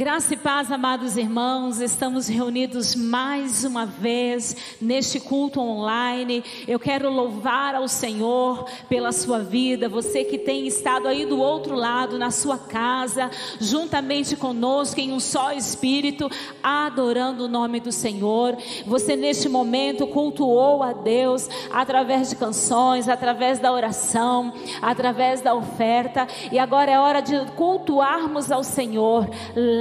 Graça e paz, amados irmãos, estamos reunidos mais uma vez neste culto online. Eu quero louvar ao Senhor pela sua vida, você que tem estado aí do outro lado, na sua casa, juntamente conosco, em um só espírito, adorando o nome do Senhor. Você neste momento cultuou a Deus através de canções, através da oração, através da oferta, e agora é hora de cultuarmos ao Senhor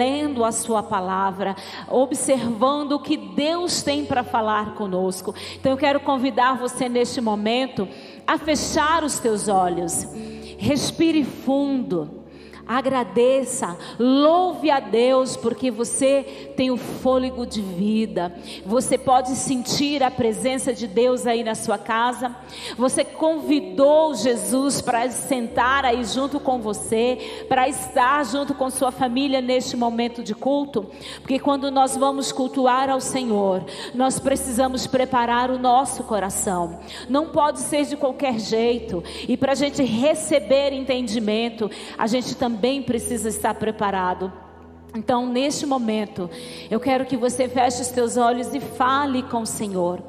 lendo a Sua palavra, observando o que Deus tem para falar conosco. Então eu quero convidar você neste momento a fechar os teus olhos, respire fundo agradeça, louve a Deus, porque você tem o fôlego de vida, você pode sentir a presença de Deus aí na sua casa, você convidou Jesus para sentar aí junto com você, para estar junto com sua família neste momento de culto, porque quando nós vamos cultuar ao Senhor, nós precisamos preparar o nosso coração, não pode ser de qualquer jeito, e para a gente receber entendimento, a gente também também precisa estar preparado. Então, neste momento, eu quero que você feche os teus olhos e fale com o Senhor.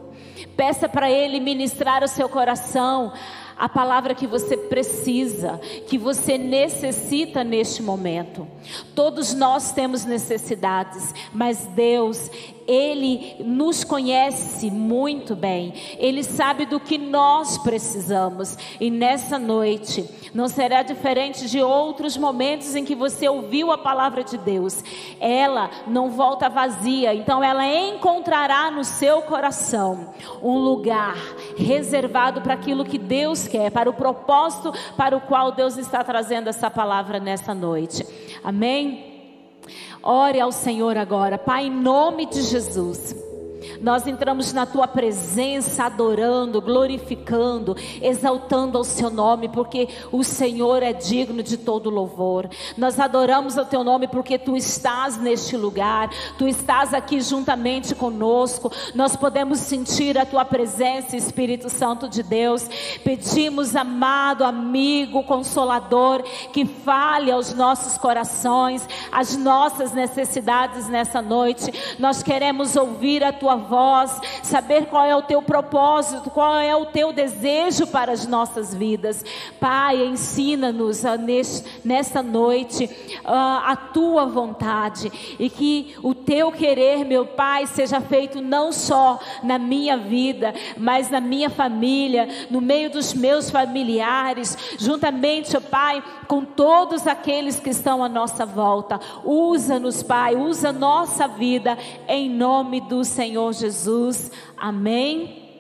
Peça para Ele ministrar o seu coração a palavra que você precisa, que você necessita neste momento. Todos nós temos necessidades, mas Deus, ele nos conhece muito bem, Ele sabe do que nós precisamos, e nessa noite não será diferente de outros momentos em que você ouviu a palavra de Deus, ela não volta vazia, então ela encontrará no seu coração um lugar reservado para aquilo que Deus quer, para o propósito para o qual Deus está trazendo essa palavra nessa noite, amém? Ore ao Senhor agora, Pai, em nome de Jesus. Nós entramos na tua presença adorando, glorificando, exaltando ao seu nome, porque o Senhor é digno de todo louvor. Nós adoramos o teu nome porque tu estás neste lugar, tu estás aqui juntamente conosco. Nós podemos sentir a tua presença, Espírito Santo de Deus. Pedimos, amado amigo, consolador, que fale aos nossos corações, as nossas necessidades nessa noite. Nós queremos ouvir a tua voz, saber qual é o teu propósito, qual é o teu desejo para as nossas vidas. Pai, ensina-nos nesta noite uh, a tua vontade e que o teu querer, meu Pai, seja feito não só na minha vida, mas na minha família, no meio dos meus familiares, juntamente, ó Pai, com todos aqueles que estão à nossa volta. Usa-nos, Pai, usa nossa vida em nome do Senhor Jesus. Amém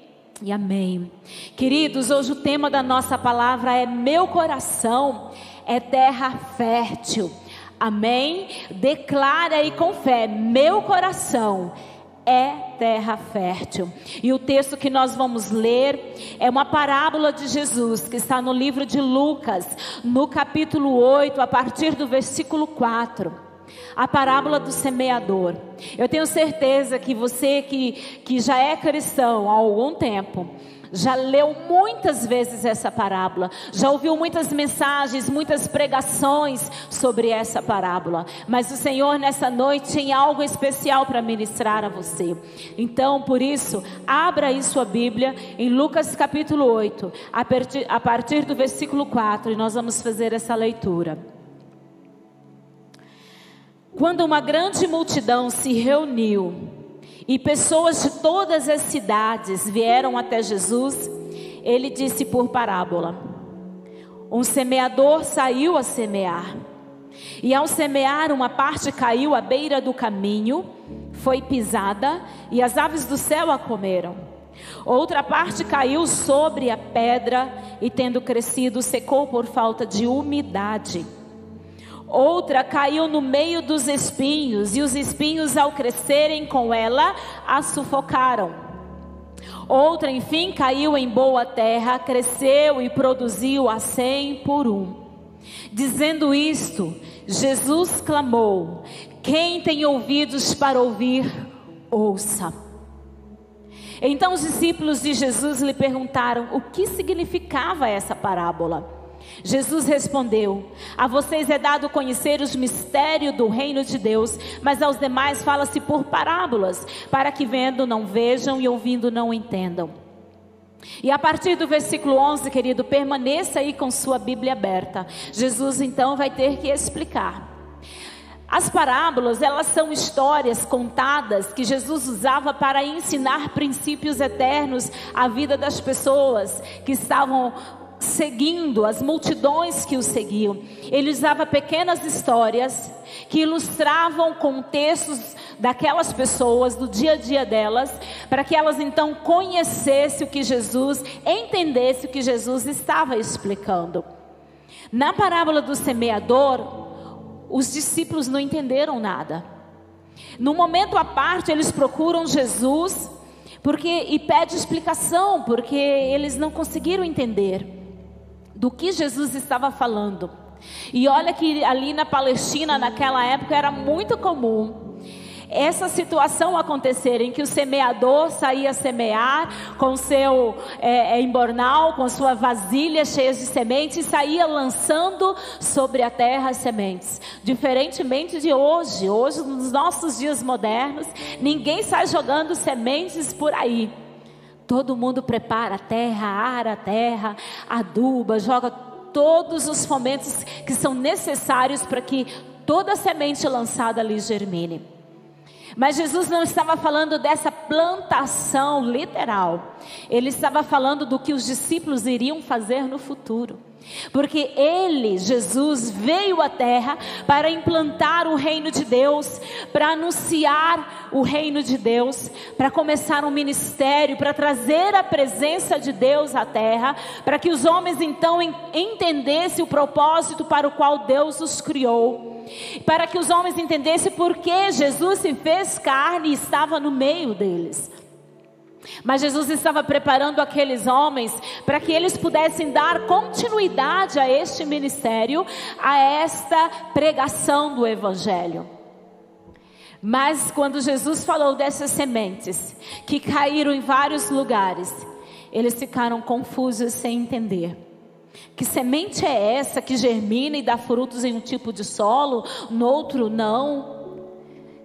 e amém. Queridos, hoje o tema da nossa palavra é: Meu coração é terra fértil. Amém? Declara aí com fé: Meu coração é terra fértil. E o texto que nós vamos ler é uma parábola de Jesus que está no livro de Lucas, no capítulo 8, a partir do versículo 4 a parábola do semeador. Eu tenho certeza que você que, que já é cristão há algum tempo, já leu muitas vezes essa parábola, já ouviu muitas mensagens, muitas pregações sobre essa parábola, mas o Senhor nessa noite tem algo especial para ministrar a você. Então, por isso, abra aí sua Bíblia em Lucas capítulo 8, a partir, a partir do versículo 4, e nós vamos fazer essa leitura. Quando uma grande multidão se reuniu e pessoas de todas as cidades vieram até Jesus, ele disse por parábola: Um semeador saiu a semear. E ao semear, uma parte caiu à beira do caminho, foi pisada, e as aves do céu a comeram. Outra parte caiu sobre a pedra, e tendo crescido, secou por falta de umidade. Outra caiu no meio dos espinhos, e os espinhos, ao crescerem com ela, a sufocaram. Outra, enfim, caiu em boa terra, cresceu e produziu a cem por um. Dizendo isto, Jesus clamou: Quem tem ouvidos para ouvir, ouça. Então os discípulos de Jesus lhe perguntaram o que significava essa parábola. Jesus respondeu: A vocês é dado conhecer os mistérios do reino de Deus, mas aos demais fala-se por parábolas, para que vendo não vejam e ouvindo não entendam. E a partir do versículo 11, querido, permaneça aí com sua Bíblia aberta. Jesus então vai ter que explicar. As parábolas, elas são histórias contadas que Jesus usava para ensinar princípios eternos à vida das pessoas que estavam seguindo, as multidões que o seguiam. Ele usava pequenas histórias que ilustravam contextos daquelas pessoas, do dia a dia delas, para que elas então conhecessem o que Jesus, entendessem o que Jesus estava explicando. Na parábola do semeador, os discípulos não entenderam nada. No momento à parte, eles procuram Jesus porque e pede explicação, porque eles não conseguiram entender do que Jesus estava falando. E olha que ali na Palestina, naquela época, era muito comum essa situação acontecer em que o semeador saía semear com seu é, é, embornal, com sua vasilha cheia de sementes e saía lançando sobre a terra as sementes. Diferentemente de hoje, hoje nos nossos dias modernos, ninguém sai jogando sementes por aí. Todo mundo prepara a terra, ara a terra, aduba, joga todos os fomentos que são necessários para que toda semente lançada ali germine. Mas Jesus não estava falando dessa plantação literal. Ele estava falando do que os discípulos iriam fazer no futuro. Porque ele, Jesus, veio à terra para implantar o reino de Deus, para anunciar o reino de Deus, para começar um ministério, para trazer a presença de Deus à terra, para que os homens então entendessem o propósito para o qual Deus os criou, para que os homens entendessem por que Jesus se fez carne e estava no meio deles. Mas Jesus estava preparando aqueles homens para que eles pudessem dar continuidade a este ministério, a esta pregação do Evangelho. Mas quando Jesus falou dessas sementes que caíram em vários lugares, eles ficaram confusos sem entender. Que semente é essa que germina e dá frutos em um tipo de solo, no outro não?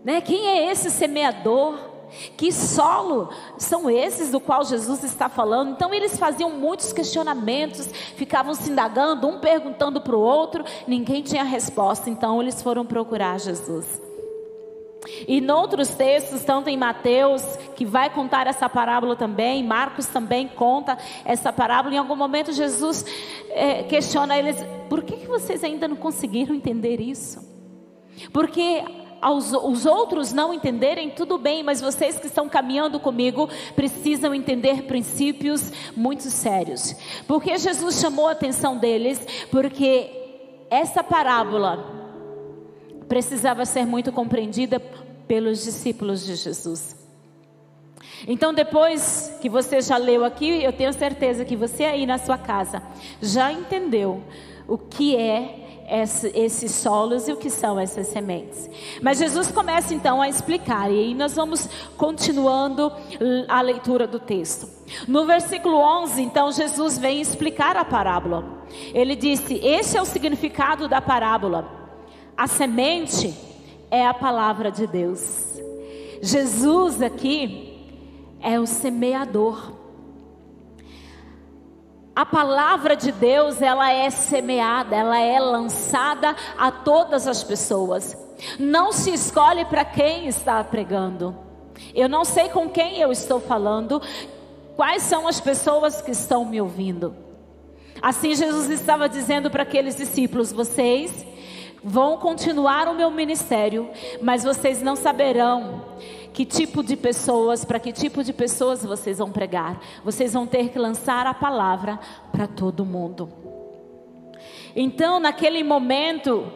Né? Quem é esse semeador? Que solo são esses do qual Jesus está falando? Então eles faziam muitos questionamentos, ficavam se indagando, um perguntando para o outro, ninguém tinha resposta, então eles foram procurar Jesus. E em outros textos, tanto em Mateus, que vai contar essa parábola também, Marcos também conta essa parábola. Em algum momento, Jesus é, questiona eles: por que, que vocês ainda não conseguiram entender isso? Porque aos, os outros não entenderem, tudo bem, mas vocês que estão caminhando comigo precisam entender princípios muito sérios. Porque Jesus chamou a atenção deles? Porque essa parábola precisava ser muito compreendida pelos discípulos de Jesus. Então, depois que você já leu aqui, eu tenho certeza que você aí na sua casa já entendeu o que é esses solos e o que são essas sementes. Mas Jesus começa então a explicar, e aí nós vamos continuando a leitura do texto. No versículo 11, então, Jesus vem explicar a parábola. Ele disse: Este é o significado da parábola. A semente é a palavra de Deus. Jesus aqui é o semeador. A palavra de Deus, ela é semeada, ela é lançada a todas as pessoas. Não se escolhe para quem está pregando. Eu não sei com quem eu estou falando, quais são as pessoas que estão me ouvindo. Assim Jesus estava dizendo para aqueles discípulos: vocês vão continuar o meu ministério, mas vocês não saberão que tipo de pessoas, para que tipo de pessoas vocês vão pregar. Vocês vão ter que lançar a palavra para todo mundo. Então, naquele momento,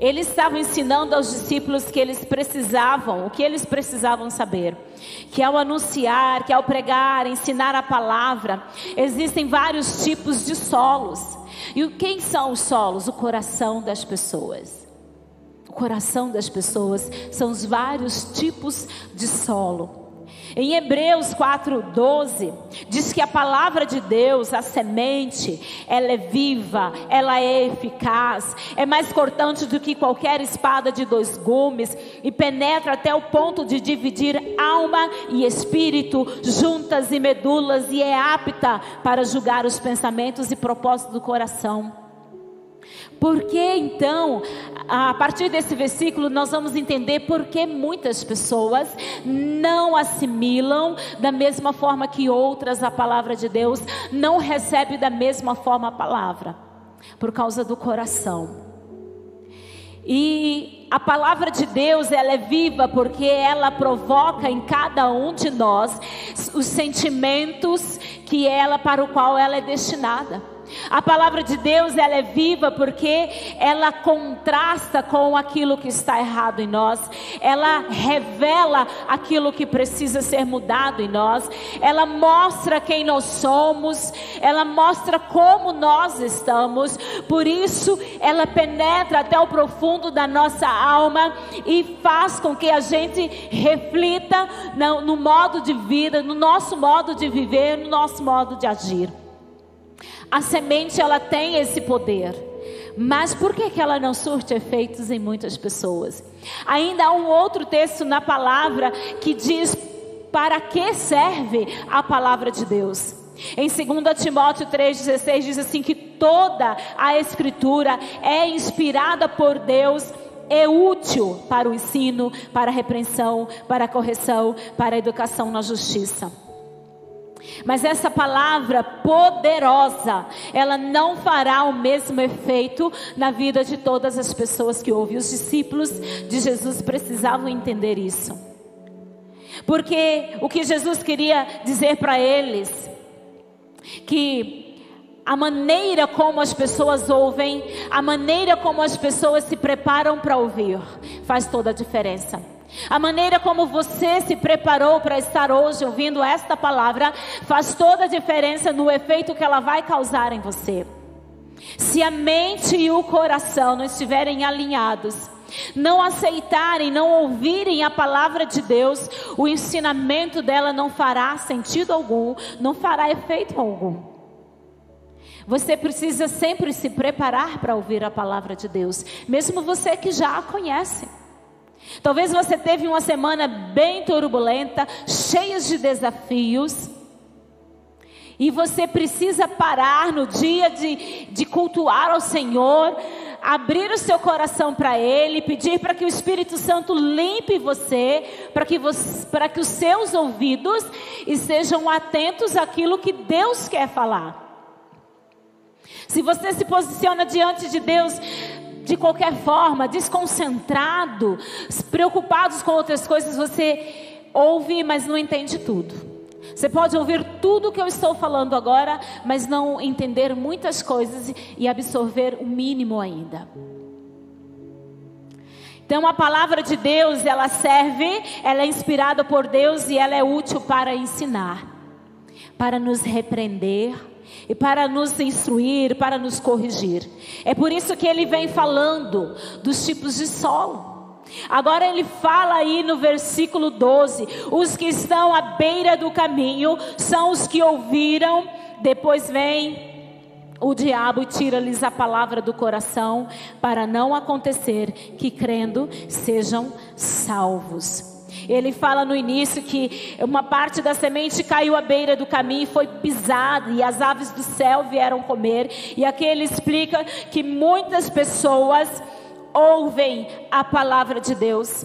ele estava ensinando aos discípulos que eles precisavam, o que eles precisavam saber. Que ao anunciar, que ao pregar, ensinar a palavra, existem vários tipos de solos. E quem são os solos? O coração das pessoas coração das pessoas, são os vários tipos de solo. Em Hebreus 4:12 diz que a palavra de Deus, a semente, ela é viva, ela é eficaz, é mais cortante do que qualquer espada de dois gumes e penetra até o ponto de dividir alma e espírito, juntas e medulas e é apta para julgar os pensamentos e propósitos do coração. Porque então, a partir desse versículo, nós vamos entender por que muitas pessoas não assimilam da mesma forma que outras a palavra de Deus, não recebem da mesma forma a palavra, por causa do coração. E a palavra de Deus, ela é viva porque ela provoca em cada um de nós os sentimentos que ela para o qual ela é destinada. A palavra de Deus, ela é viva porque ela contrasta com aquilo que está errado em nós. Ela revela aquilo que precisa ser mudado em nós. Ela mostra quem nós somos, ela mostra como nós estamos. Por isso, ela penetra até o profundo da nossa alma e faz com que a gente reflita no, no modo de vida, no nosso modo de viver, no nosso modo de agir. A semente ela tem esse poder. Mas por que, que ela não surte efeitos em muitas pessoas? Ainda há um outro texto na palavra que diz para que serve a palavra de Deus. Em 2 Timóteo 3,16 diz assim: que toda a escritura é inspirada por Deus é útil para o ensino, para a repreensão, para a correção, para a educação na justiça. Mas essa palavra poderosa, ela não fará o mesmo efeito na vida de todas as pessoas que ouvem. Os discípulos de Jesus precisavam entender isso. Porque o que Jesus queria dizer para eles, que a maneira como as pessoas ouvem, a maneira como as pessoas se preparam para ouvir, faz toda a diferença. A maneira como você se preparou para estar hoje ouvindo esta palavra faz toda a diferença no efeito que ela vai causar em você. Se a mente e o coração não estiverem alinhados, não aceitarem, não ouvirem a palavra de Deus, o ensinamento dela não fará sentido algum, não fará efeito algum. Você precisa sempre se preparar para ouvir a palavra de Deus, mesmo você que já a conhece. Talvez você teve uma semana bem turbulenta, cheia de desafios. E você precisa parar no dia de, de cultuar ao Senhor, abrir o seu coração para Ele, pedir para que o Espírito Santo limpe você, para que, que os seus ouvidos estejam atentos àquilo que Deus quer falar. Se você se posiciona diante de Deus de qualquer forma, desconcentrado, preocupados com outras coisas, você ouve, mas não entende tudo. Você pode ouvir tudo o que eu estou falando agora, mas não entender muitas coisas e absorver o mínimo ainda. Então a palavra de Deus, ela serve, ela é inspirada por Deus e ela é útil para ensinar, para nos repreender, e para nos instruir, para nos corrigir. É por isso que ele vem falando dos tipos de solo. Agora ele fala aí no versículo 12: os que estão à beira do caminho são os que ouviram, depois vem o diabo e tira-lhes a palavra do coração, para não acontecer que crendo sejam salvos. Ele fala no início que uma parte da semente caiu à beira do caminho e foi pisada, e as aves do céu vieram comer. E aqui ele explica que muitas pessoas ouvem a palavra de Deus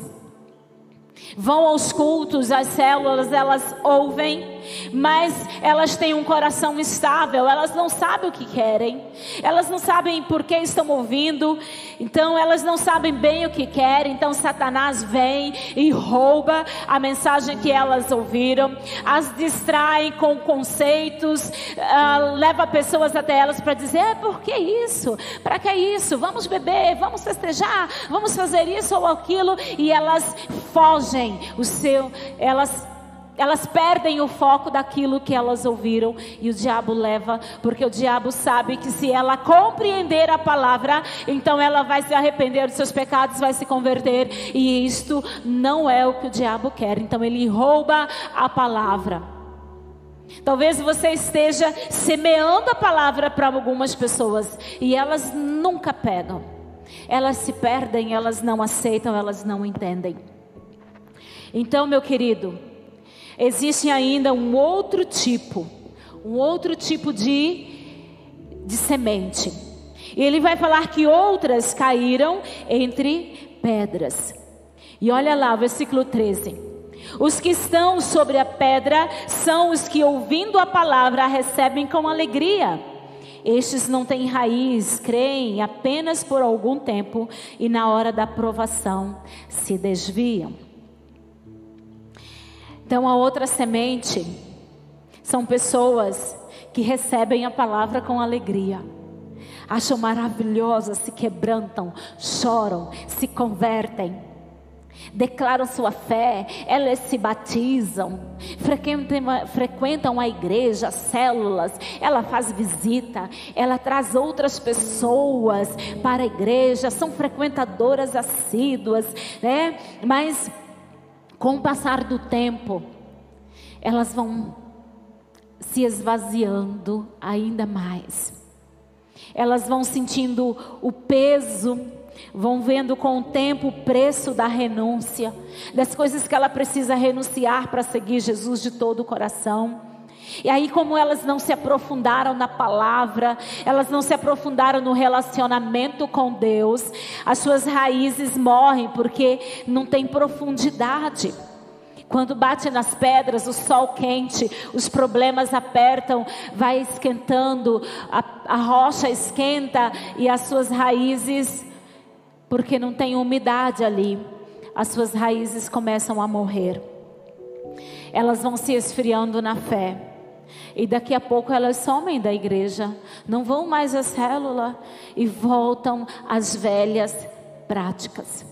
vão aos cultos, às células, elas ouvem, mas elas têm um coração instável, elas não sabem o que querem, elas não sabem por que estão ouvindo, então elas não sabem bem o que querem, então Satanás vem e rouba a mensagem que elas ouviram, as distraem com conceitos, uh, leva pessoas até elas para dizer: é, por que isso? Para que isso? Vamos beber, vamos festejar, vamos fazer isso ou aquilo, e elas fogem o seu, elas elas perdem o foco daquilo que elas ouviram e o diabo leva, porque o diabo sabe que se ela compreender a palavra, então ela vai se arrepender dos seus pecados, vai se converter, e isto não é o que o diabo quer. Então ele rouba a palavra. Talvez você esteja semeando a palavra para algumas pessoas e elas nunca pegam. Elas se perdem, elas não aceitam, elas não entendem. Então, meu querido, existe ainda um outro tipo, um outro tipo de, de semente. E ele vai falar que outras caíram entre pedras. E olha lá, versículo 13. Os que estão sobre a pedra são os que, ouvindo a palavra, recebem com alegria. Estes não têm raiz, creem apenas por algum tempo e, na hora da provação, se desviam. Então, a outra semente são pessoas que recebem a palavra com alegria, acham maravilhosa, se quebrantam, choram, se convertem, declaram sua fé, elas se batizam, frequentam, a igreja, células, ela faz visita, ela traz outras pessoas para a igreja, são frequentadoras assíduas, né? Mas com o passar do tempo, elas vão se esvaziando ainda mais. Elas vão sentindo o peso, vão vendo com o tempo o preço da renúncia, das coisas que ela precisa renunciar para seguir Jesus de todo o coração. E aí, como elas não se aprofundaram na palavra, elas não se aprofundaram no relacionamento com Deus, as suas raízes morrem porque não tem profundidade. Quando bate nas pedras, o sol quente, os problemas apertam, vai esquentando, a, a rocha esquenta e as suas raízes, porque não tem umidade ali, as suas raízes começam a morrer. Elas vão se esfriando na fé. E daqui a pouco elas somem da igreja, não vão mais à célula e voltam às velhas práticas.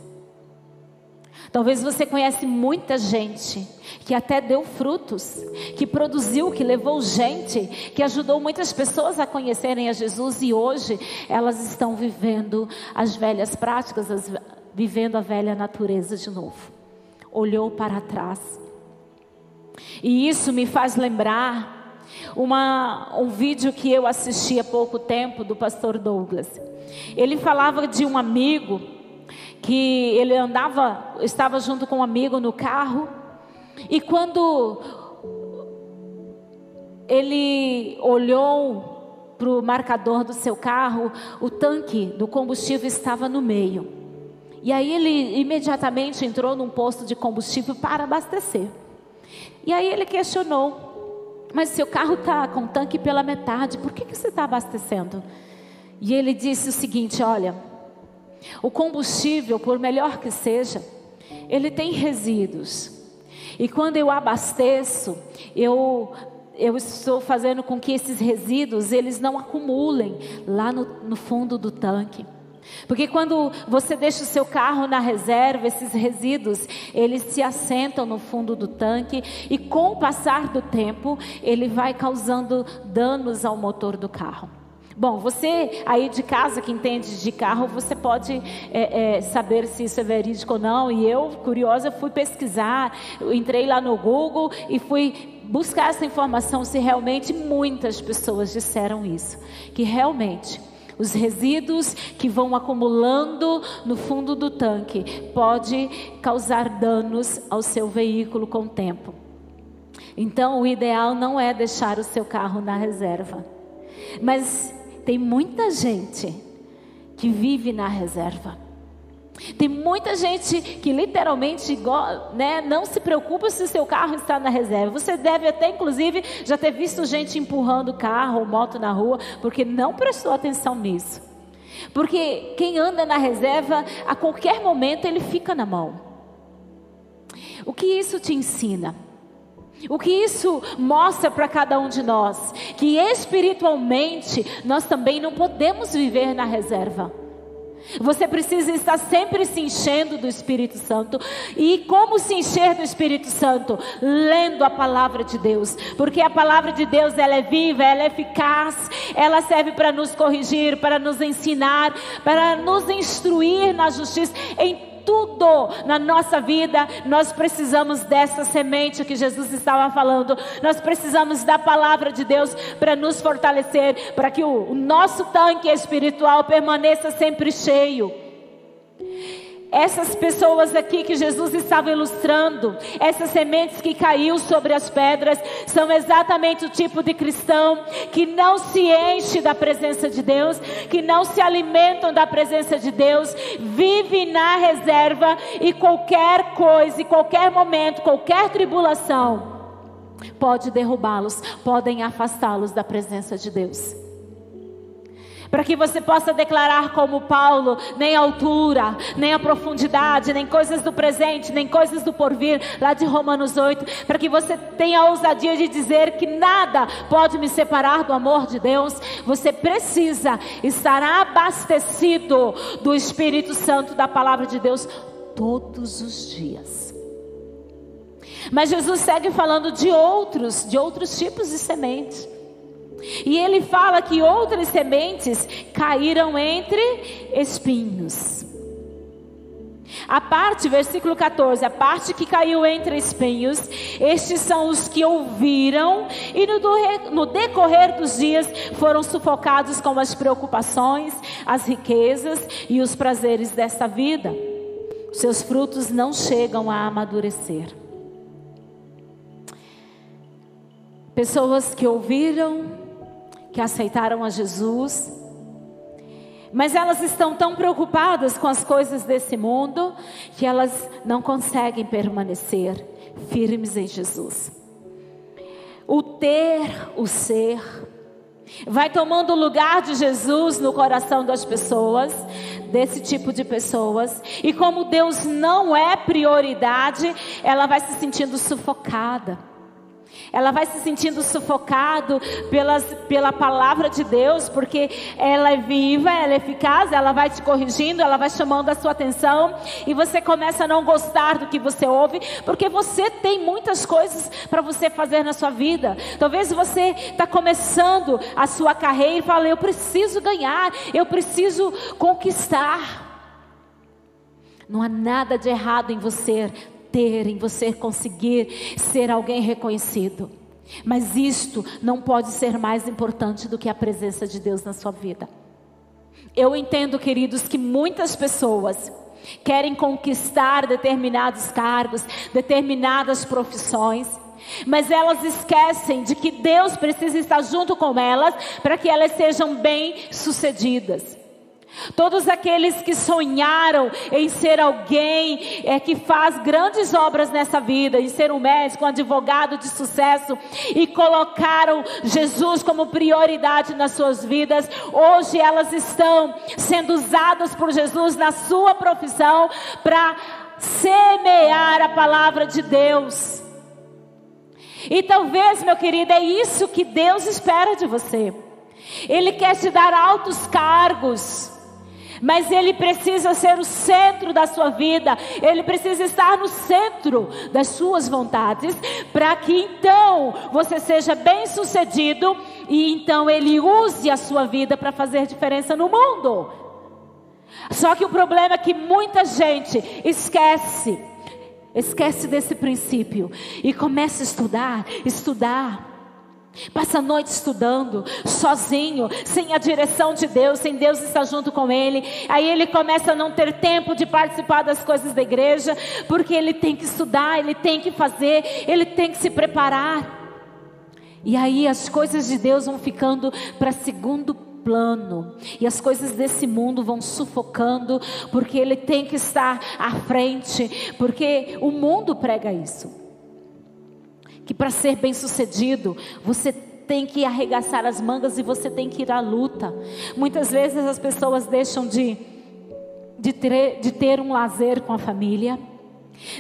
Talvez você conhece muita gente que até deu frutos, que produziu, que levou gente, que ajudou muitas pessoas a conhecerem a Jesus e hoje elas estão vivendo as velhas práticas, as, vivendo a velha natureza de novo. Olhou para trás. E isso me faz lembrar uma, um vídeo que eu assisti há pouco tempo do pastor Douglas. Ele falava de um amigo que ele andava, estava junto com um amigo no carro, e quando ele olhou para o marcador do seu carro, o tanque do combustível estava no meio. E aí ele imediatamente entrou num posto de combustível para abastecer. E aí ele questionou mas seu carro está com o tanque pela metade, por que, que você está abastecendo? E ele disse o seguinte: olha, o combustível, por melhor que seja, ele tem resíduos. E quando eu abasteço, eu eu estou fazendo com que esses resíduos eles não acumulem lá no, no fundo do tanque. Porque quando você deixa o seu carro na reserva, esses resíduos, eles se assentam no fundo do tanque e com o passar do tempo, ele vai causando danos ao motor do carro. Bom, você aí de casa que entende de carro, você pode é, é, saber se isso é verídico ou não. E eu, curiosa, fui pesquisar, entrei lá no Google e fui buscar essa informação se realmente muitas pessoas disseram isso, que realmente os resíduos que vão acumulando no fundo do tanque pode causar danos ao seu veículo com o tempo. Então, o ideal não é deixar o seu carro na reserva. Mas tem muita gente que vive na reserva. Tem muita gente que literalmente né, não se preocupa se o seu carro está na reserva. Você deve até, inclusive, já ter visto gente empurrando carro ou moto na rua, porque não prestou atenção nisso. Porque quem anda na reserva, a qualquer momento ele fica na mão. O que isso te ensina? O que isso mostra para cada um de nós? Que espiritualmente nós também não podemos viver na reserva. Você precisa estar sempre se enchendo do Espírito Santo. E como se encher do Espírito Santo? Lendo a palavra de Deus. Porque a palavra de Deus ela é viva, ela é eficaz, ela serve para nos corrigir, para nos ensinar, para nos instruir na justiça. Em tudo na nossa vida, nós precisamos dessa semente que Jesus estava falando. Nós precisamos da palavra de Deus para nos fortalecer, para que o, nosso tanque espiritual permaneça sempre cheio. Essas pessoas aqui que Jesus estava ilustrando, essas sementes que caiu sobre as pedras, são exatamente o tipo de cristão que não se enche da presença de Deus, que não se alimentam da presença de Deus, vive na reserva e qualquer coisa, e qualquer momento, qualquer tribulação pode derrubá-los, podem afastá-los da presença de Deus para que você possa declarar como Paulo, nem a altura, nem a profundidade, nem coisas do presente, nem coisas do porvir, lá de Romanos 8, para que você tenha a ousadia de dizer que nada pode me separar do amor de Deus. Você precisa estar abastecido do Espírito Santo, da palavra de Deus, todos os dias. Mas Jesus segue falando de outros, de outros tipos de sementes. E ele fala que outras sementes caíram entre espinhos. A parte, versículo 14, a parte que caiu entre espinhos, estes são os que ouviram e no, no decorrer dos dias foram sufocados com as preocupações, as riquezas e os prazeres desta vida. Seus frutos não chegam a amadurecer. Pessoas que ouviram, que aceitaram a Jesus, mas elas estão tão preocupadas com as coisas desse mundo que elas não conseguem permanecer firmes em Jesus. O ter, o ser, vai tomando o lugar de Jesus no coração das pessoas, desse tipo de pessoas, e como Deus não é prioridade, ela vai se sentindo sufocada ela vai se sentindo sufocado pelas, pela palavra de Deus, porque ela é viva, ela é eficaz, ela vai te corrigindo, ela vai chamando a sua atenção, e você começa a não gostar do que você ouve, porque você tem muitas coisas para você fazer na sua vida. Talvez você está começando a sua carreira e fala: Eu preciso ganhar, eu preciso conquistar. Não há nada de errado em você ter, em você conseguir ser alguém reconhecido. Mas isto não pode ser mais importante do que a presença de Deus na sua vida. Eu entendo, queridos, que muitas pessoas querem conquistar determinados cargos, determinadas profissões, mas elas esquecem de que Deus precisa estar junto com elas para que elas sejam bem-sucedidas. Todos aqueles que sonharam em ser alguém é, que faz grandes obras nessa vida, em ser um médico, um advogado de sucesso, e colocaram Jesus como prioridade nas suas vidas, hoje elas estão sendo usadas por Jesus na sua profissão para semear a palavra de Deus. E talvez, meu querido, é isso que Deus espera de você. Ele quer te dar altos cargos mas ele precisa ser o centro da sua vida, ele precisa estar no centro das suas vontades, para que então você seja bem sucedido e então ele use a sua vida para fazer diferença no mundo. Só que o problema é que muita gente esquece, esquece desse princípio e começa a estudar, estudar Passa a noite estudando, sozinho, sem a direção de Deus, sem Deus estar junto com ele. Aí ele começa a não ter tempo de participar das coisas da igreja, porque ele tem que estudar, ele tem que fazer, ele tem que se preparar. E aí as coisas de Deus vão ficando para segundo plano, e as coisas desse mundo vão sufocando, porque ele tem que estar à frente, porque o mundo prega isso que para ser bem sucedido, você tem que arregaçar as mangas e você tem que ir à luta. Muitas vezes as pessoas deixam de, de, ter, de ter um lazer com a família,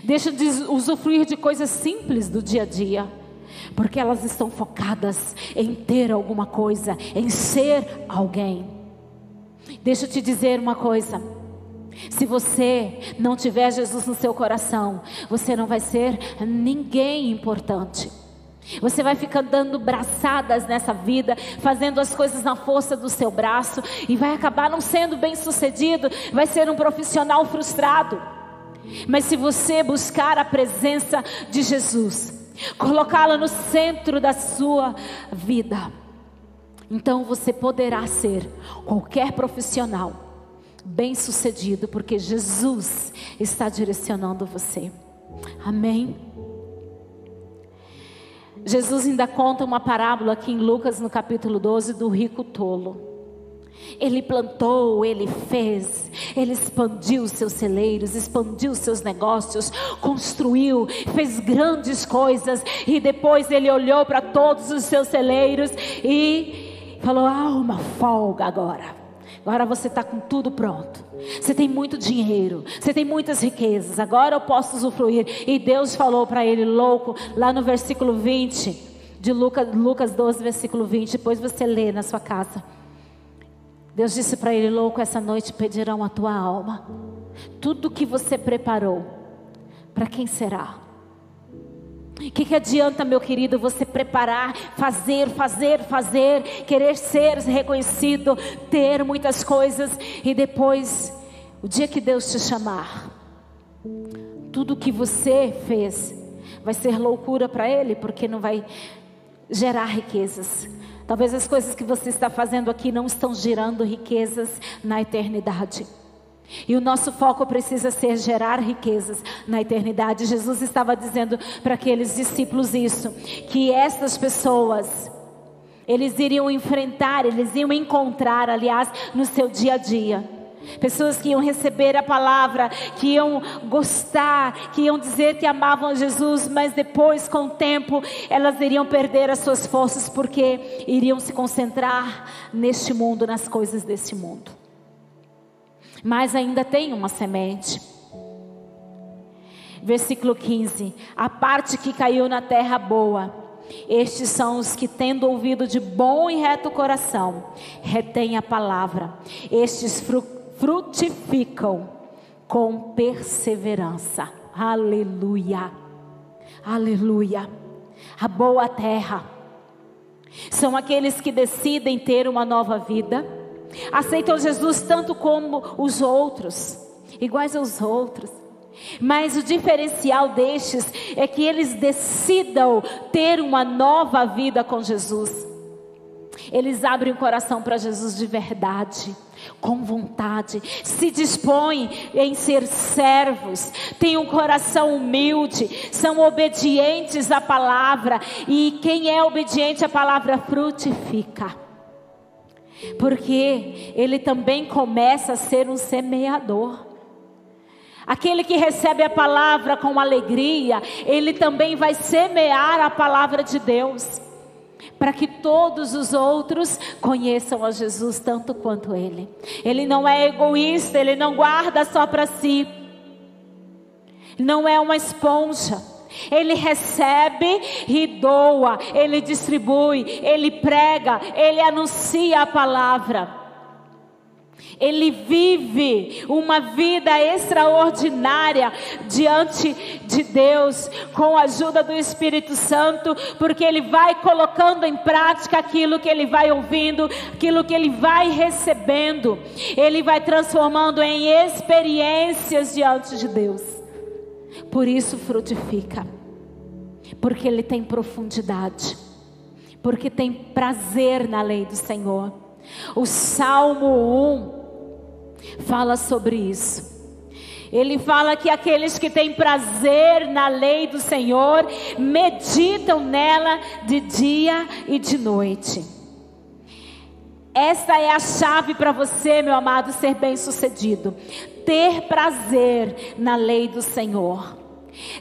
deixam de usufruir de coisas simples do dia a dia, porque elas estão focadas em ter alguma coisa, em ser alguém. Deixa eu te dizer uma coisa. Se você não tiver Jesus no seu coração, você não vai ser ninguém importante. Você vai ficar dando braçadas nessa vida, fazendo as coisas na força do seu braço e vai acabar não sendo bem sucedido, vai ser um profissional frustrado. Mas se você buscar a presença de Jesus, colocá-la no centro da sua vida, então você poderá ser qualquer profissional bem sucedido, porque Jesus está direcionando você. Amém? Jesus ainda conta uma parábola aqui em Lucas, no capítulo 12, do rico tolo. Ele plantou, ele fez, ele expandiu seus celeiros, expandiu seus negócios, construiu, fez grandes coisas e depois ele olhou para todos os seus celeiros e falou: Ah, uma folga agora. Agora você está com tudo pronto. Você tem muito dinheiro, você tem muitas riquezas. Agora eu posso usufruir. E Deus falou para ele, louco, lá no versículo 20 de Lucas, Lucas 12, versículo 20. Depois você lê na sua casa. Deus disse para ele, louco, essa noite pedirão a tua alma. Tudo que você preparou, para quem será? O que, que adianta, meu querido, você preparar, fazer, fazer, fazer, querer ser reconhecido, ter muitas coisas e depois, o dia que Deus te chamar, tudo que você fez vai ser loucura para Ele, porque não vai gerar riquezas. Talvez as coisas que você está fazendo aqui não estão gerando riquezas na eternidade. E o nosso foco precisa ser gerar riquezas na eternidade. Jesus estava dizendo para aqueles discípulos isso, que estas pessoas eles iriam enfrentar, eles iam encontrar, aliás, no seu dia a dia. Pessoas que iam receber a palavra, que iam gostar, que iam dizer que amavam Jesus, mas depois, com o tempo, elas iriam perder as suas forças porque iriam se concentrar neste mundo, nas coisas deste mundo mas ainda tem uma semente. Versículo 15: A parte que caiu na terra boa, estes são os que, tendo ouvido de bom e reto coração, retêm a palavra. Estes frutificam com perseverança. Aleluia. Aleluia. A boa terra. São aqueles que decidem ter uma nova vida aceitam Jesus tanto como os outros, iguais aos outros. Mas o diferencial destes é que eles decidam ter uma nova vida com Jesus. Eles abrem o coração para Jesus de verdade, com vontade, se dispõem em ser servos, têm um coração humilde, são obedientes à palavra, e quem é obediente à palavra frutifica porque ele também começa a ser um semeador. Aquele que recebe a palavra com alegria, ele também vai semear a palavra de Deus, para que todos os outros conheçam a Jesus tanto quanto ele. Ele não é egoísta, ele não guarda só para si, não é uma esponja. Ele recebe e doa, ele distribui, ele prega, ele anuncia a palavra. Ele vive uma vida extraordinária diante de Deus, com a ajuda do Espírito Santo, porque ele vai colocando em prática aquilo que ele vai ouvindo, aquilo que ele vai recebendo, ele vai transformando em experiências diante de Deus. Por isso frutifica. Porque ele tem profundidade. Porque tem prazer na lei do Senhor. O Salmo 1 fala sobre isso. Ele fala que aqueles que têm prazer na lei do Senhor meditam nela de dia e de noite. Essa é a chave para você, meu amado, ser bem-sucedido. Ter prazer na lei do Senhor.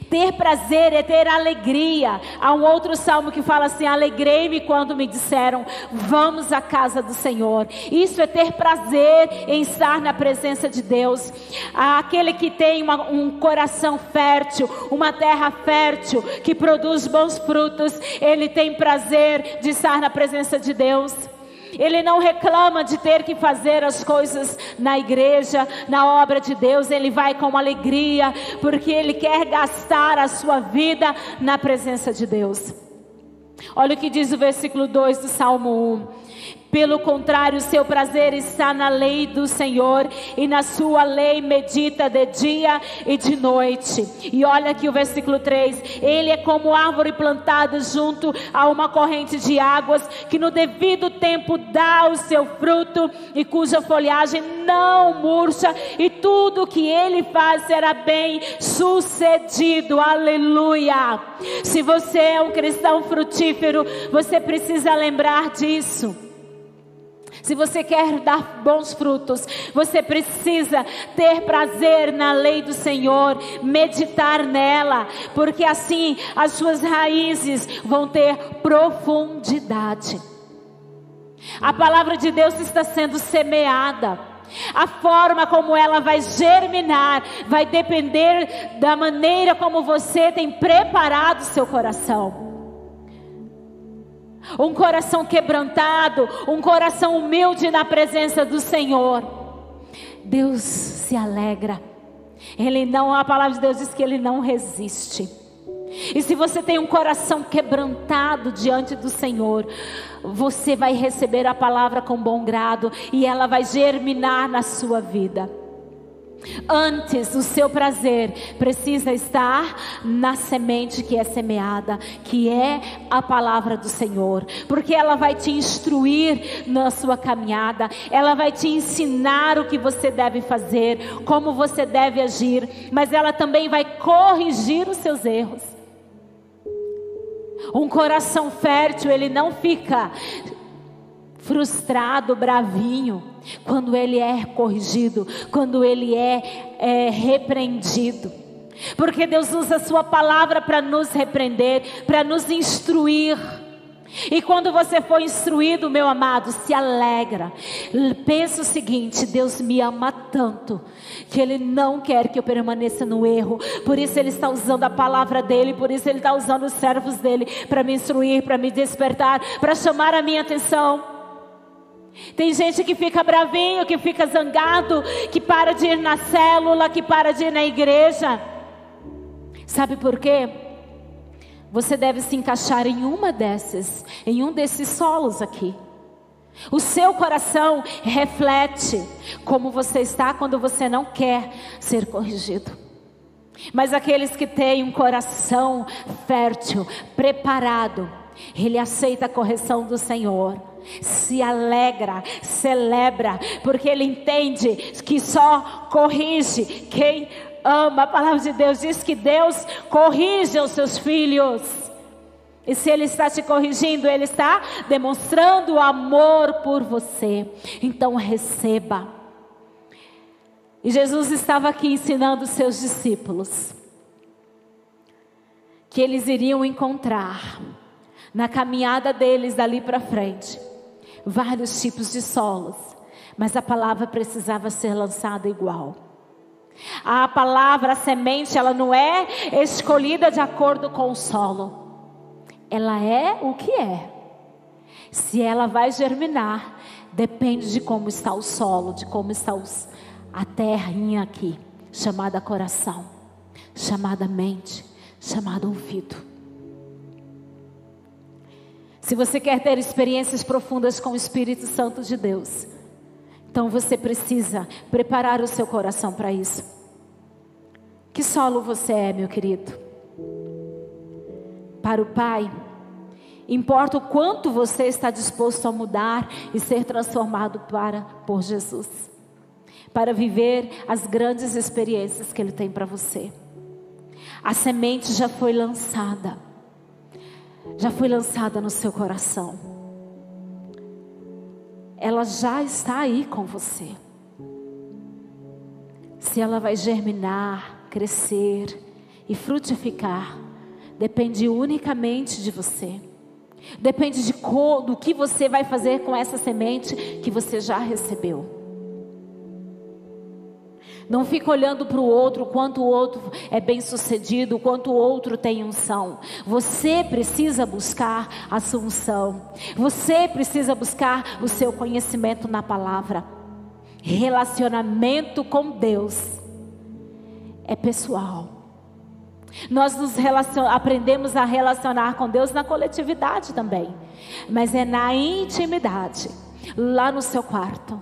Ter prazer é ter alegria. Há um outro salmo que fala assim: Alegrei-me quando me disseram, vamos à casa do Senhor. Isso é ter prazer em estar na presença de Deus. Aquele que tem uma, um coração fértil, uma terra fértil, que produz bons frutos, ele tem prazer de estar na presença de Deus. Ele não reclama de ter que fazer as coisas na igreja, na obra de Deus. Ele vai com alegria, porque ele quer gastar a sua vida na presença de Deus. Olha o que diz o versículo 2 do Salmo 1. Pelo contrário, seu prazer está na lei do Senhor e na sua lei medita de dia e de noite. E olha aqui o versículo 3: Ele é como árvore plantada junto a uma corrente de águas, que no devido tempo dá o seu fruto e cuja folhagem não murcha, e tudo que ele faz será bem sucedido. Aleluia! Se você é um cristão frutífero, você precisa lembrar disso. Se você quer dar bons frutos, você precisa ter prazer na lei do Senhor, meditar nela, porque assim as suas raízes vão ter profundidade. A palavra de Deus está sendo semeada. A forma como ela vai germinar vai depender da maneira como você tem preparado seu coração um coração quebrantado, um coração humilde na presença do Senhor. Deus se alegra. Ele não, a palavra de Deus diz que ele não resiste. E se você tem um coração quebrantado diante do Senhor, você vai receber a palavra com bom grado e ela vai germinar na sua vida. Antes, o seu prazer precisa estar na semente que é semeada, que é a palavra do Senhor, porque ela vai te instruir na sua caminhada, ela vai te ensinar o que você deve fazer, como você deve agir, mas ela também vai corrigir os seus erros. Um coração fértil, ele não fica frustrado, bravinho, quando ele é corrigido, quando ele é, é repreendido. Porque Deus usa a Sua palavra para nos repreender, para nos instruir. E quando você for instruído, meu amado, se alegra. Pensa o seguinte: Deus me ama tanto que Ele não quer que eu permaneça no erro. Por isso Ele está usando a palavra dele, por isso Ele está usando os servos dele para me instruir, para me despertar, para chamar a minha atenção. Tem gente que fica bravinho, que fica zangado, que para de ir na célula, que para de ir na igreja. Sabe por quê? Você deve se encaixar em uma dessas, em um desses solos aqui. O seu coração reflete como você está quando você não quer ser corrigido. Mas aqueles que têm um coração fértil, preparado, ele aceita a correção do Senhor se alegra, celebra, porque ele entende que só corrige quem ama. A palavra de Deus diz que Deus corrige os seus filhos. E se Ele está te corrigindo, Ele está demonstrando amor por você. Então receba. E Jesus estava aqui ensinando os seus discípulos que eles iriam encontrar na caminhada deles dali para frente vários tipos de solos, mas a palavra precisava ser lançada igual. A palavra, a semente, ela não é escolhida de acordo com o solo. Ela é o que é. Se ela vai germinar, depende de como está o solo, de como está os, a terrinha aqui, chamada coração, chamada mente, chamada ouvido. Se você quer ter experiências profundas com o Espírito Santo de Deus, então você precisa preparar o seu coração para isso. Que solo você é, meu querido? Para o Pai, importa o quanto você está disposto a mudar e ser transformado para por Jesus, para viver as grandes experiências que Ele tem para você. A semente já foi lançada já foi lançada no seu coração. Ela já está aí com você. Se ela vai germinar, crescer e frutificar, depende unicamente de você. Depende de do que você vai fazer com essa semente que você já recebeu. Não fica olhando para o outro, quanto o outro é bem sucedido, quanto o outro tem unção. Você precisa buscar a sua unção. Você precisa buscar o seu conhecimento na palavra. Relacionamento com Deus é pessoal. Nós nos aprendemos a relacionar com Deus na coletividade também, mas é na intimidade, lá no seu quarto.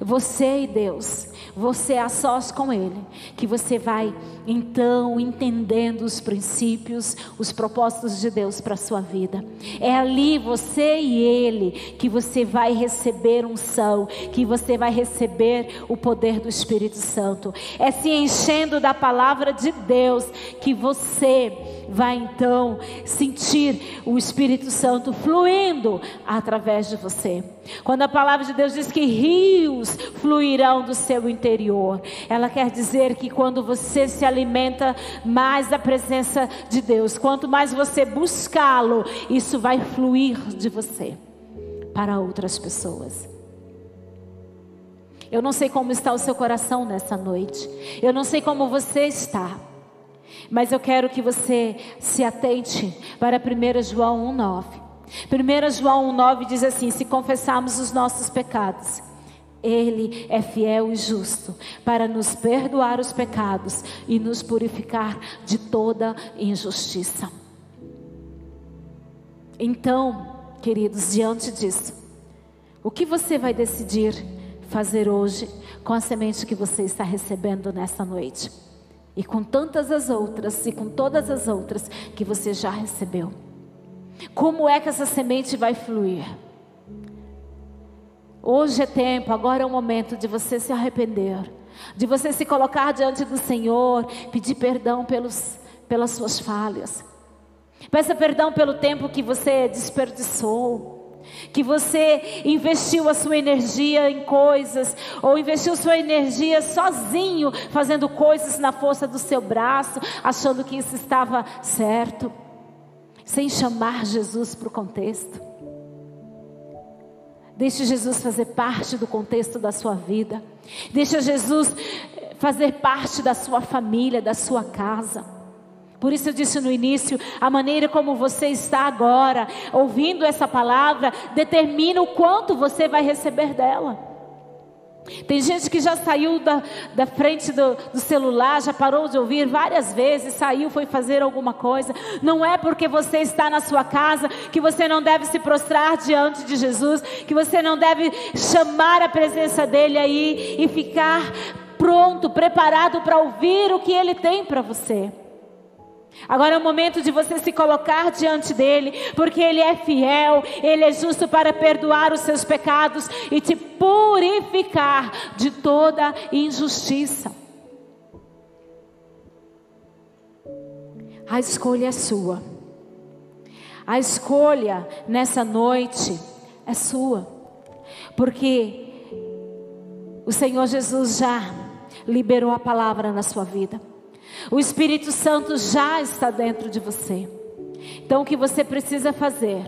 Você e Deus, você a sós com Ele, que você vai então entendendo os princípios, os propósitos de Deus para a sua vida. É ali você e Ele que você vai receber unção, que você vai receber o poder do Espírito Santo. É se enchendo da palavra de Deus que você vai então sentir o Espírito Santo fluindo através de você. Quando a palavra de Deus diz que rios fluirão do seu interior, ela quer dizer que quando você se alimenta mais da presença de Deus, quanto mais você buscá-lo, isso vai fluir de você para outras pessoas. Eu não sei como está o seu coração nessa noite. Eu não sei como você está. Mas eu quero que você se atente para 1 João 1,9. 1 João 1,9 diz assim: Se confessarmos os nossos pecados, Ele é fiel e justo para nos perdoar os pecados e nos purificar de toda injustiça. Então, queridos, diante disso, o que você vai decidir fazer hoje com a semente que você está recebendo nesta noite? E com tantas as outras, e com todas as outras que você já recebeu. Como é que essa semente vai fluir? Hoje é tempo, agora é o momento de você se arrepender, de você se colocar diante do Senhor, pedir perdão pelos, pelas suas falhas. Peça perdão pelo tempo que você desperdiçou que você investiu a sua energia em coisas, ou investiu sua energia sozinho, fazendo coisas na força do seu braço, achando que isso estava certo, sem chamar Jesus para o contexto. Deixe Jesus fazer parte do contexto da sua vida. Deixe Jesus fazer parte da sua família, da sua casa. Por isso eu disse no início, a maneira como você está agora, ouvindo essa palavra, determina o quanto você vai receber dela. Tem gente que já saiu da, da frente do, do, celular, já parou de ouvir várias vezes, saiu, foi fazer alguma coisa. Não é porque você está na sua casa que você não deve se prostrar diante de Jesus, que você não deve chamar a presença dele aí e ficar pronto, preparado para ouvir o que ele tem para você. Agora é o momento de você se colocar diante dele, porque ele é fiel, ele é justo para perdoar os seus pecados e te purificar de toda injustiça. A escolha é sua. A escolha nessa noite é sua. Porque o Senhor Jesus já liberou a palavra na sua vida. O Espírito Santo já está dentro de você. Então o que você precisa fazer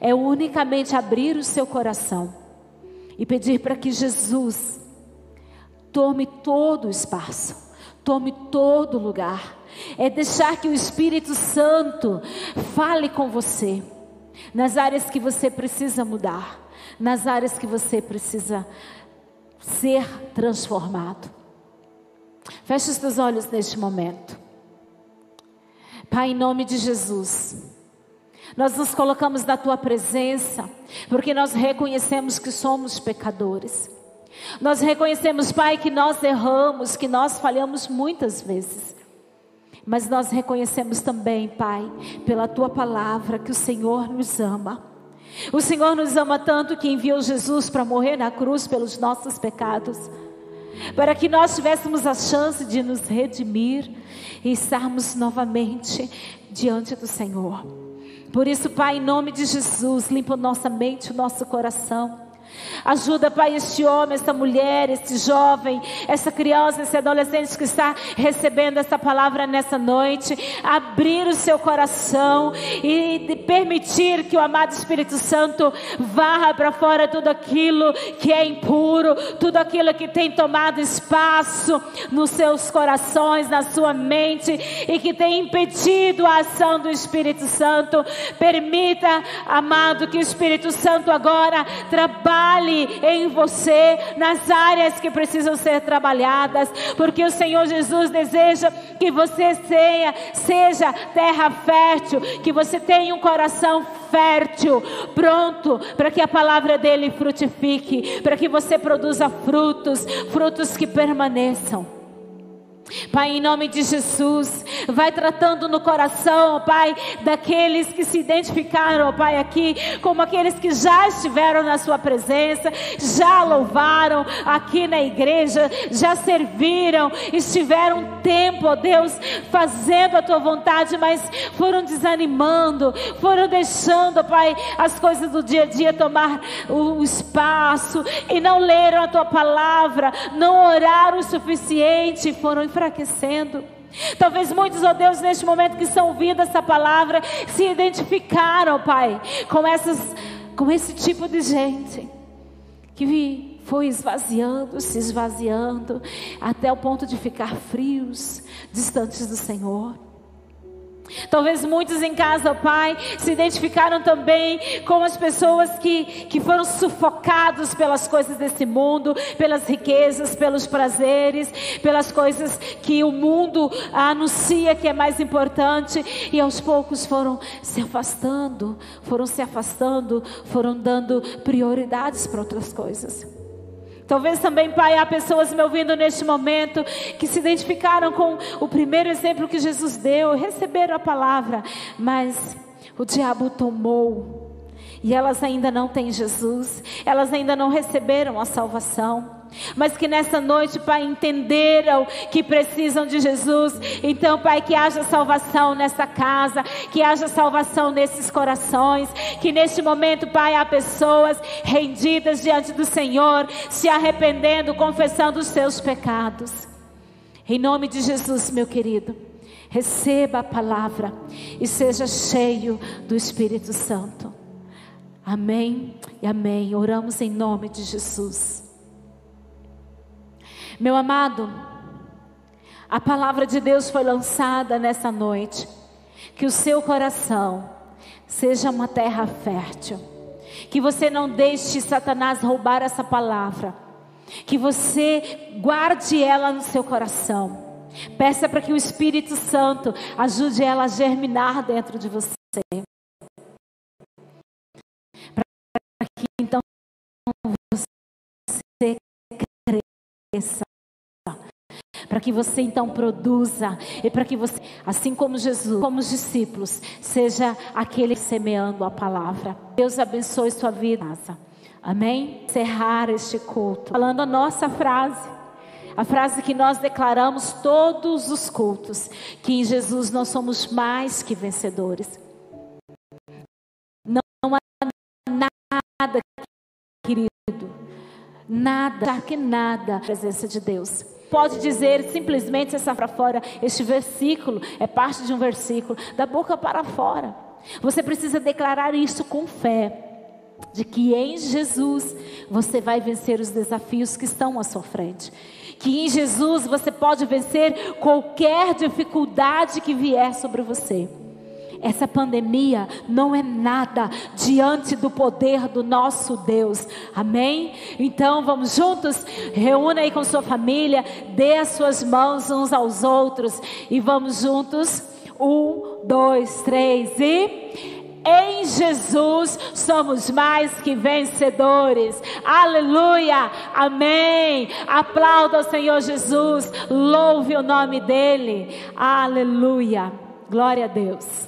é unicamente abrir o seu coração e pedir para que Jesus tome todo o espaço, tome todo o lugar. É deixar que o Espírito Santo fale com você nas áreas que você precisa mudar, nas áreas que você precisa ser transformado. Feche os teus olhos neste momento. Pai, em nome de Jesus, nós nos colocamos na tua presença, porque nós reconhecemos que somos pecadores. Nós reconhecemos, Pai, que nós erramos, que nós falhamos muitas vezes. Mas nós reconhecemos também, Pai, pela tua palavra, que o Senhor nos ama. O Senhor nos ama tanto que enviou Jesus para morrer na cruz pelos nossos pecados para que nós tivéssemos a chance de nos redimir e estarmos novamente diante do Senhor. Por isso, Pai, em nome de Jesus, limpa nossa mente, o nosso coração. Ajuda, Pai, este homem, essa mulher, esse jovem, essa criança, esse adolescente que está recebendo essa palavra nessa noite, abrir o seu coração e permitir que o amado Espírito Santo varra para fora tudo aquilo que é impuro, tudo aquilo que tem tomado espaço nos seus corações, na sua mente e que tem impedido a ação do Espírito Santo. Permita, amado, que o Espírito Santo agora trabalhe em você, nas áreas que precisam ser trabalhadas, porque o Senhor Jesus deseja que você seja, seja terra fértil, que você tenha um coração fértil, pronto para que a palavra dele frutifique, para que você produza frutos, frutos que permaneçam. Pai, em nome de Jesus, vai tratando no coração, Pai, daqueles que se identificaram, Pai, aqui, como aqueles que já estiveram na Sua presença, já louvaram aqui na igreja, já serviram, estiveram um tempo, ó Deus, fazendo a Tua vontade, mas foram desanimando, foram deixando, Pai, as coisas do dia a dia tomar o espaço e não leram a Tua palavra, não oraram o suficiente, foram enfraquecendo. Talvez muitos, ó oh Deus, neste momento que estão ouvindo essa palavra, se identificaram, Pai, com, essas, com esse tipo de gente que foi esvaziando, se esvaziando, até o ponto de ficar frios, distantes do Senhor. Talvez muitos em casa, Pai, se identificaram também com as pessoas que, que foram sufocados pelas coisas desse mundo, pelas riquezas, pelos prazeres, pelas coisas que o mundo anuncia que é mais importante, e aos poucos foram se afastando, foram se afastando, foram dando prioridades para outras coisas. Talvez também, Pai, há pessoas me ouvindo neste momento que se identificaram com o primeiro exemplo que Jesus deu, receberam a palavra, mas o diabo tomou. E elas ainda não têm Jesus, elas ainda não receberam a salvação mas que nessa noite, Pai, entenderam que precisam de Jesus. Então, Pai, que haja salvação nessa casa, que haja salvação nesses corações, que neste momento, Pai, há pessoas rendidas diante do Senhor, se arrependendo, confessando os seus pecados. Em nome de Jesus, meu querido, receba a palavra e seja cheio do Espírito Santo. Amém e amém. Oramos em nome de Jesus. Meu amado, a palavra de Deus foi lançada nessa noite. Que o seu coração seja uma terra fértil. Que você não deixe Satanás roubar essa palavra. Que você guarde ela no seu coração. Peça para que o Espírito Santo ajude ela a germinar dentro de você. Para que então você cresça para que você então produza e para que você, assim como Jesus, como os discípulos, seja aquele semeando a palavra. Deus abençoe sua vida. Amém? Encerrar este culto. Falando a nossa frase. A frase que nós declaramos todos os cultos, que em Jesus nós somos mais que vencedores. Não há nada, querido, nada, que nada, presença de Deus pode dizer simplesmente essa para fora. Este versículo é parte de um versículo, da boca para fora. Você precisa declarar isso com fé, de que em Jesus você vai vencer os desafios que estão à sua frente. Que em Jesus você pode vencer qualquer dificuldade que vier sobre você. Essa pandemia não é nada diante do poder do nosso Deus. Amém? Então vamos juntos, reúna aí com sua família, dê as suas mãos uns aos outros e vamos juntos. Um, dois, três e. Em Jesus somos mais que vencedores. Aleluia. Amém. Aplauda o Senhor Jesus. Louve o nome dele. Aleluia. Glória a Deus.